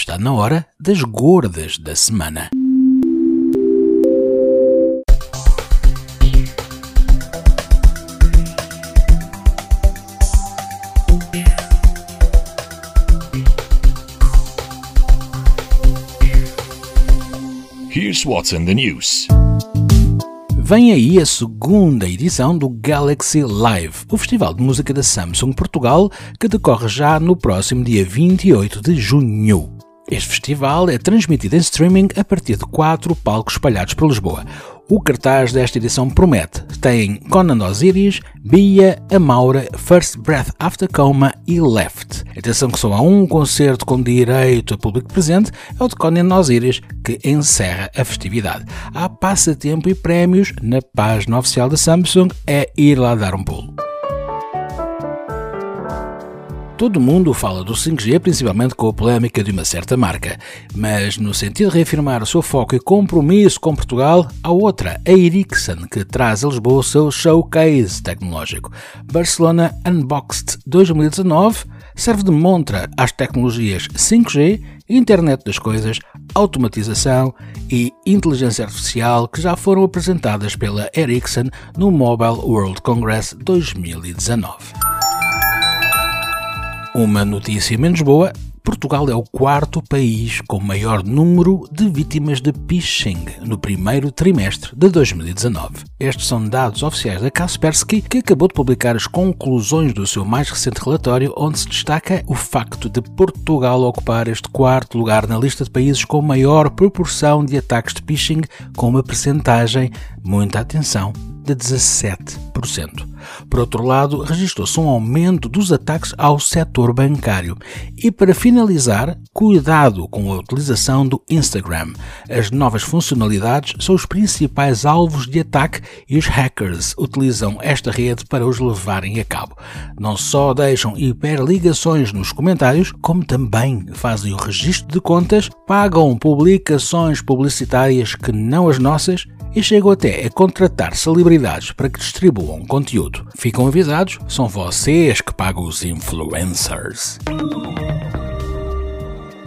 está na hora das gordas da semana. Here's what's in the news. Vem aí a segunda edição do Galaxy Live, o festival de música da Samsung Portugal, que decorre já no próximo dia 28 de junho. Este festival é transmitido em streaming a partir de quatro palcos espalhados por Lisboa. O cartaz desta edição promete. Tem Conan Osiris, Bia, Amaura, First Breath After Coma e Left. Atenção que só há um concerto com direito a público presente, é o de Conan Osiris, que encerra a festividade. Há passatempo e prémios na página oficial da Samsung, é ir lá dar um pulo. Todo mundo fala do 5G, principalmente com a polémica de uma certa marca, mas no sentido de reafirmar o seu foco e compromisso com Portugal, há outra, a Ericsson, que traz a Lisboa o seu showcase tecnológico. Barcelona Unboxed 2019 serve de montra às tecnologias 5G, Internet das Coisas, automatização e inteligência artificial que já foram apresentadas pela Ericsson no Mobile World Congress 2019. Uma notícia menos boa: Portugal é o quarto país com maior número de vítimas de phishing no primeiro trimestre de 2019. Estes são dados oficiais da Kaspersky, que acabou de publicar as conclusões do seu mais recente relatório, onde se destaca o facto de Portugal ocupar este quarto lugar na lista de países com maior proporção de ataques de phishing, com uma percentagem, muita atenção, de 17%. Por outro lado, registrou-se um aumento dos ataques ao setor bancário. E para finalizar, cuidado com a utilização do Instagram. As novas funcionalidades são os principais alvos de ataque e os hackers utilizam esta rede para os levarem a cabo. Não só deixam hiperligações nos comentários, como também fazem o registro de contas, pagam publicações publicitárias que não as nossas e chegam até a contratar celebridades para que distribuam conteúdo. Ficam avisados, são vocês que pagam os influencers.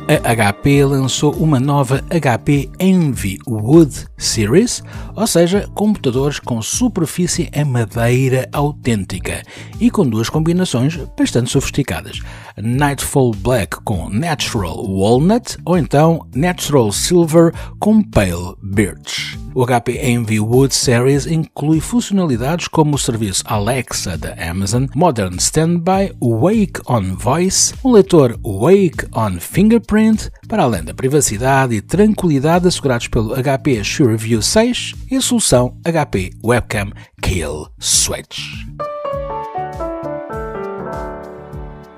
A HP lançou uma nova HP Envy Wood Series, ou seja, computadores com superfície em madeira autêntica e com duas combinações bastante sofisticadas: Nightfall Black com Natural Walnut ou então Natural Silver com Pale Birch. O HP Envy Wood Series inclui funcionalidades como o serviço Alexa da Amazon, Modern Standby, Wake on Voice, um leitor Wake on Fingerprint, para além da privacidade e tranquilidade assegurados pelo HP SureView 6 e a solução HP Webcam Kill Switch.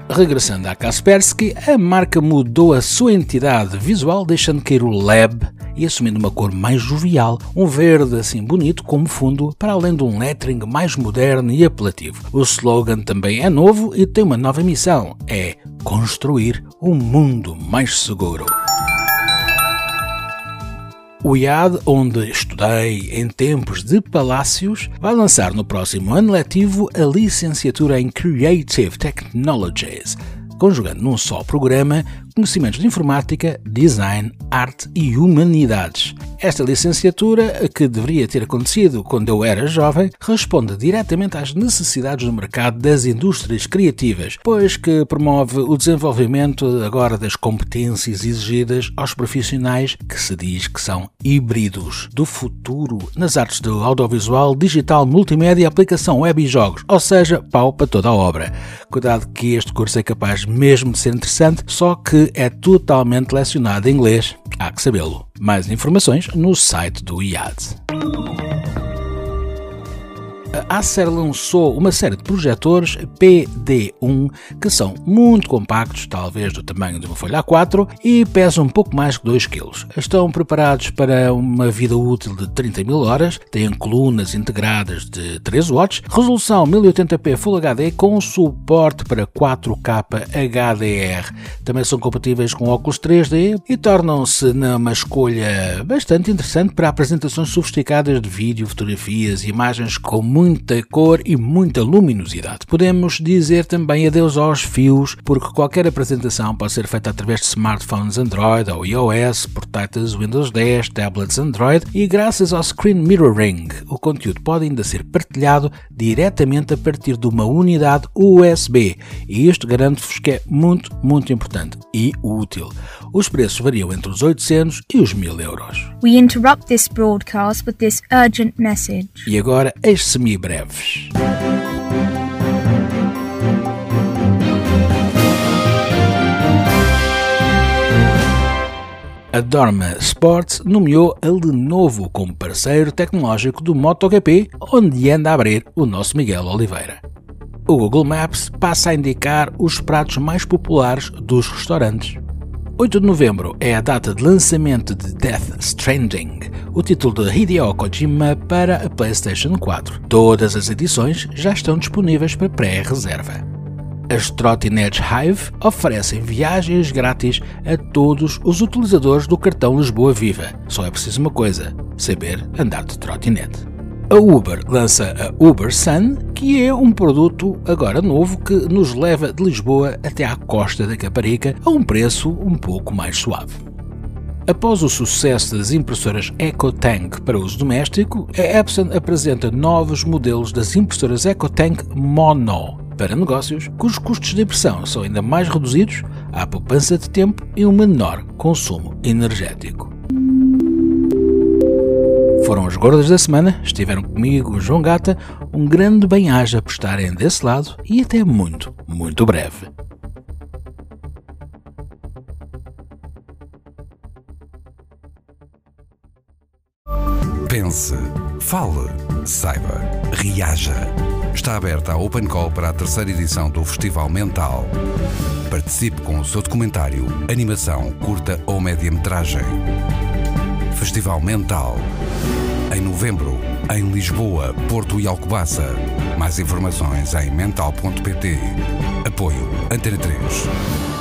Regressando à Kaspersky, a marca mudou a sua entidade visual, deixando cair o Lab e assumindo uma cor mais jovial, um verde assim bonito como fundo, para além de um lettering mais moderno e apelativo. O slogan também é novo e tem uma nova missão: é construir um mundo mais seguro. O IAD, onde estudei em tempos de palácios, vai lançar no próximo ano letivo a licenciatura em Creative Technologies, conjugando num só programa conhecimentos de informática, design, arte e humanidades. Esta licenciatura, que deveria ter acontecido quando eu era jovem, responde diretamente às necessidades do mercado das indústrias criativas, pois que promove o desenvolvimento agora das competências exigidas aos profissionais que se diz que são híbridos do futuro nas artes do audiovisual, digital, multimédia, aplicação web e jogos, ou seja, pau para toda a obra. Cuidado que este curso é capaz mesmo de ser interessante, só que é totalmente lecionado em inglês, há que sabê-lo. Mais informações no site do IAD a Acer lançou uma série de projetores PD1 que são muito compactos, talvez do tamanho de uma folha A4, e pesam um pouco mais que 2 kg. Estão preparados para uma vida útil de 30 mil horas, têm colunas integradas de 13 watts, resolução 1080p Full HD com suporte para 4K HDR. Também são compatíveis com óculos 3D e tornam-se uma escolha bastante interessante para apresentações sofisticadas de vídeo, fotografias e imagens com muito muita cor e muita luminosidade. Podemos dizer também adeus aos fios, porque qualquer apresentação pode ser feita através de smartphones Android ou iOS, portáteis Windows 10, tablets Android e graças ao Screen Mirroring, o conteúdo pode ainda ser partilhado diretamente a partir de uma unidade USB e isto garanto-vos que é muito, muito importante e útil. Os preços variam entre os 800 e os 1000 euros. We interrupt this broadcast with this urgent message. E agora as semi-breves. A Dorma Sports nomeou a Lenovo como parceiro tecnológico do MotoGP, onde anda a abrir o nosso Miguel Oliveira. O Google Maps passa a indicar os pratos mais populares dos restaurantes. 8 de novembro é a data de lançamento de Death Stranding, o título de Hideo Kojima para a PlayStation 4. Todas as edições já estão disponíveis para pré-reserva. As trotinetes Hive oferecem viagens grátis a todos os utilizadores do cartão Lisboa Viva. Só é preciso uma coisa: saber andar de trotinete. A Uber lança a Uber Sun, que é um produto agora novo que nos leva de Lisboa até à costa da Caparica a um preço um pouco mais suave. Após o sucesso das impressoras EcoTank para uso doméstico, a Epson apresenta novos modelos das impressoras EcoTank Mono, para negócios cujos custos de impressão são ainda mais reduzidos, há poupança de tempo e um menor consumo energético. Foram as gordas da semana, estiveram comigo João Gata, um grande bem-aja por estarem desse lado e até muito, muito breve. Pense, fale, saiba, reaja. Está aberta a Open Call para a terceira edição do Festival Mental. Participe com o seu documentário, animação, curta ou média-metragem. Festival Mental. Em novembro, em Lisboa, Porto e Alcobaça. Mais informações em mental.pt. Apoio Antena 3.